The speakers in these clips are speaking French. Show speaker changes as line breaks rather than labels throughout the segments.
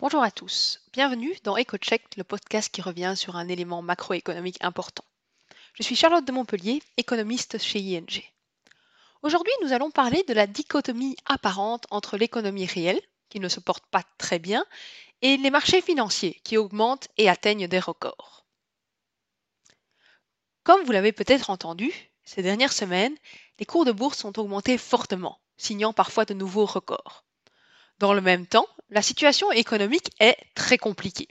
Bonjour à tous, bienvenue dans EcoCheck, le podcast qui revient sur un élément macroéconomique important. Je suis Charlotte de Montpellier, économiste chez ING. Aujourd'hui, nous allons parler de la dichotomie apparente entre l'économie réelle, qui ne se porte pas très bien, et les marchés financiers, qui augmentent et atteignent des records. Comme vous l'avez peut-être entendu, ces dernières semaines, les cours de bourse ont augmenté fortement, signant parfois de nouveaux records. Dans le même temps, la situation économique est très compliquée.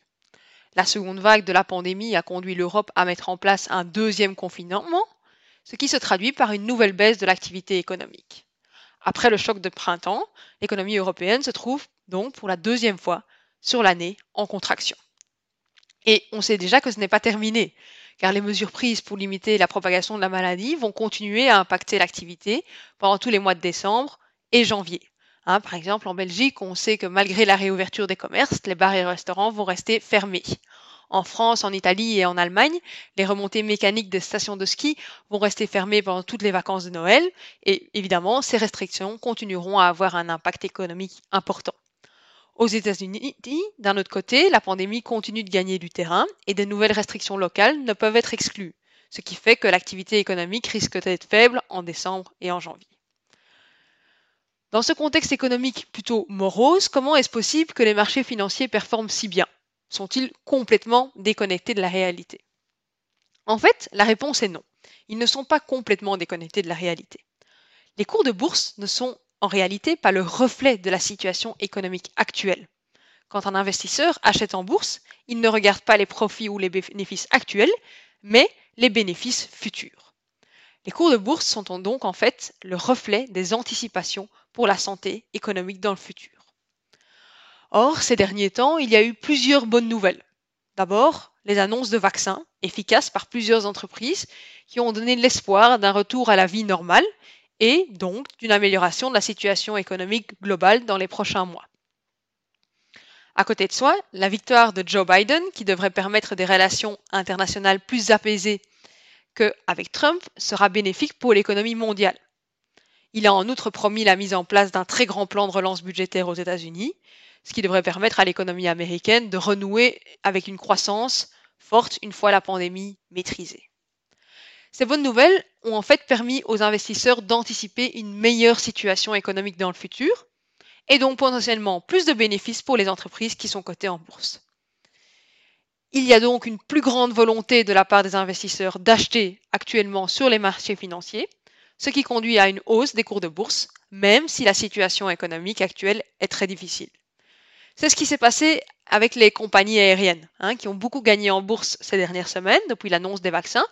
La seconde vague de la pandémie a conduit l'Europe à mettre en place un deuxième confinement, ce qui se traduit par une nouvelle baisse de l'activité économique. Après le choc de printemps, l'économie européenne se trouve donc pour la deuxième fois sur l'année en contraction. Et on sait déjà que ce n'est pas terminé, car les mesures prises pour limiter la propagation de la maladie vont continuer à impacter l'activité pendant tous les mois de décembre et janvier. Hein, par exemple, en Belgique, on sait que malgré la réouverture des commerces, les bars et restaurants vont rester fermés. En France, en Italie et en Allemagne, les remontées mécaniques des stations de ski vont rester fermées pendant toutes les vacances de Noël et évidemment, ces restrictions continueront à avoir un impact économique important. Aux États-Unis, d'un autre côté, la pandémie continue de gagner du terrain et de nouvelles restrictions locales ne peuvent être exclues, ce qui fait que l'activité économique risque d'être faible en décembre et en janvier. Dans ce contexte économique plutôt morose, comment est-ce possible que les marchés financiers performent si bien? Sont-ils complètement déconnectés de la réalité? En fait, la réponse est non. Ils ne sont pas complètement déconnectés de la réalité. Les cours de bourse ne sont en réalité pas le reflet de la situation économique actuelle. Quand un investisseur achète en bourse, il ne regarde pas les profits ou les bénéfices actuels, mais les bénéfices futurs. Les cours de bourse sont donc en fait le reflet des anticipations pour la santé économique dans le futur. Or, ces derniers temps, il y a eu plusieurs bonnes nouvelles. D'abord, les annonces de vaccins efficaces par plusieurs entreprises qui ont donné l'espoir d'un retour à la vie normale et donc d'une amélioration de la situation économique globale dans les prochains mois. À côté de soi, la victoire de Joe Biden, qui devrait permettre des relations internationales plus apaisées qu'avec Trump, sera bénéfique pour l'économie mondiale. Il a en outre promis la mise en place d'un très grand plan de relance budgétaire aux États-Unis, ce qui devrait permettre à l'économie américaine de renouer avec une croissance forte une fois la pandémie maîtrisée. Ces bonnes nouvelles ont en fait permis aux investisseurs d'anticiper une meilleure situation économique dans le futur et donc potentiellement plus de bénéfices pour les entreprises qui sont cotées en bourse. Il y a donc une plus grande volonté de la part des investisseurs d'acheter actuellement sur les marchés financiers ce qui conduit à une hausse des cours de bourse, même si la situation économique actuelle est très difficile. C'est ce qui s'est passé avec les compagnies aériennes, hein, qui ont beaucoup gagné en bourse ces dernières semaines depuis l'annonce des vaccins,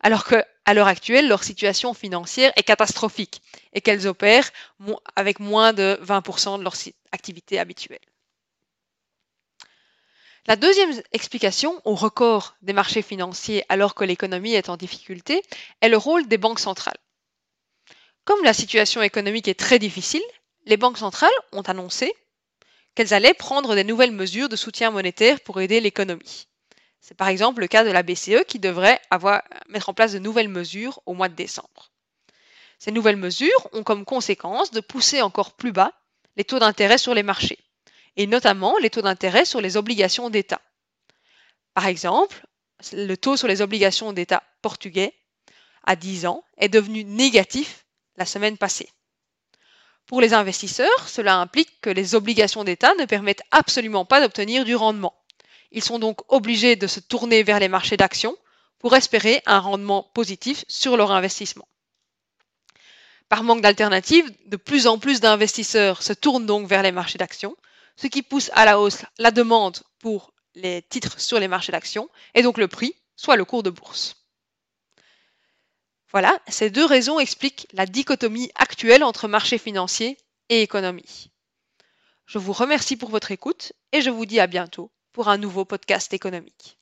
alors qu'à l'heure actuelle, leur situation financière est catastrophique et qu'elles opèrent avec moins de 20% de leur activité habituelle. La deuxième explication au record des marchés financiers alors que l'économie est en difficulté est le rôle des banques centrales. Comme la situation économique est très difficile, les banques centrales ont annoncé qu'elles allaient prendre des nouvelles mesures de soutien monétaire pour aider l'économie. C'est par exemple le cas de la BCE qui devrait avoir, mettre en place de nouvelles mesures au mois de décembre. Ces nouvelles mesures ont comme conséquence de pousser encore plus bas les taux d'intérêt sur les marchés, et notamment les taux d'intérêt sur les obligations d'État. Par exemple, le taux sur les obligations d'État portugais à 10 ans est devenu négatif la semaine passée. Pour les investisseurs, cela implique que les obligations d'État ne permettent absolument pas d'obtenir du rendement. Ils sont donc obligés de se tourner vers les marchés d'actions pour espérer un rendement positif sur leur investissement. Par manque d'alternatives, de plus en plus d'investisseurs se tournent donc vers les marchés d'actions, ce qui pousse à la hausse la demande pour les titres sur les marchés d'actions et donc le prix, soit le cours de bourse. Voilà, ces deux raisons expliquent la dichotomie actuelle entre marché financier et économie. Je vous remercie pour votre écoute et je vous dis à bientôt pour un nouveau podcast économique.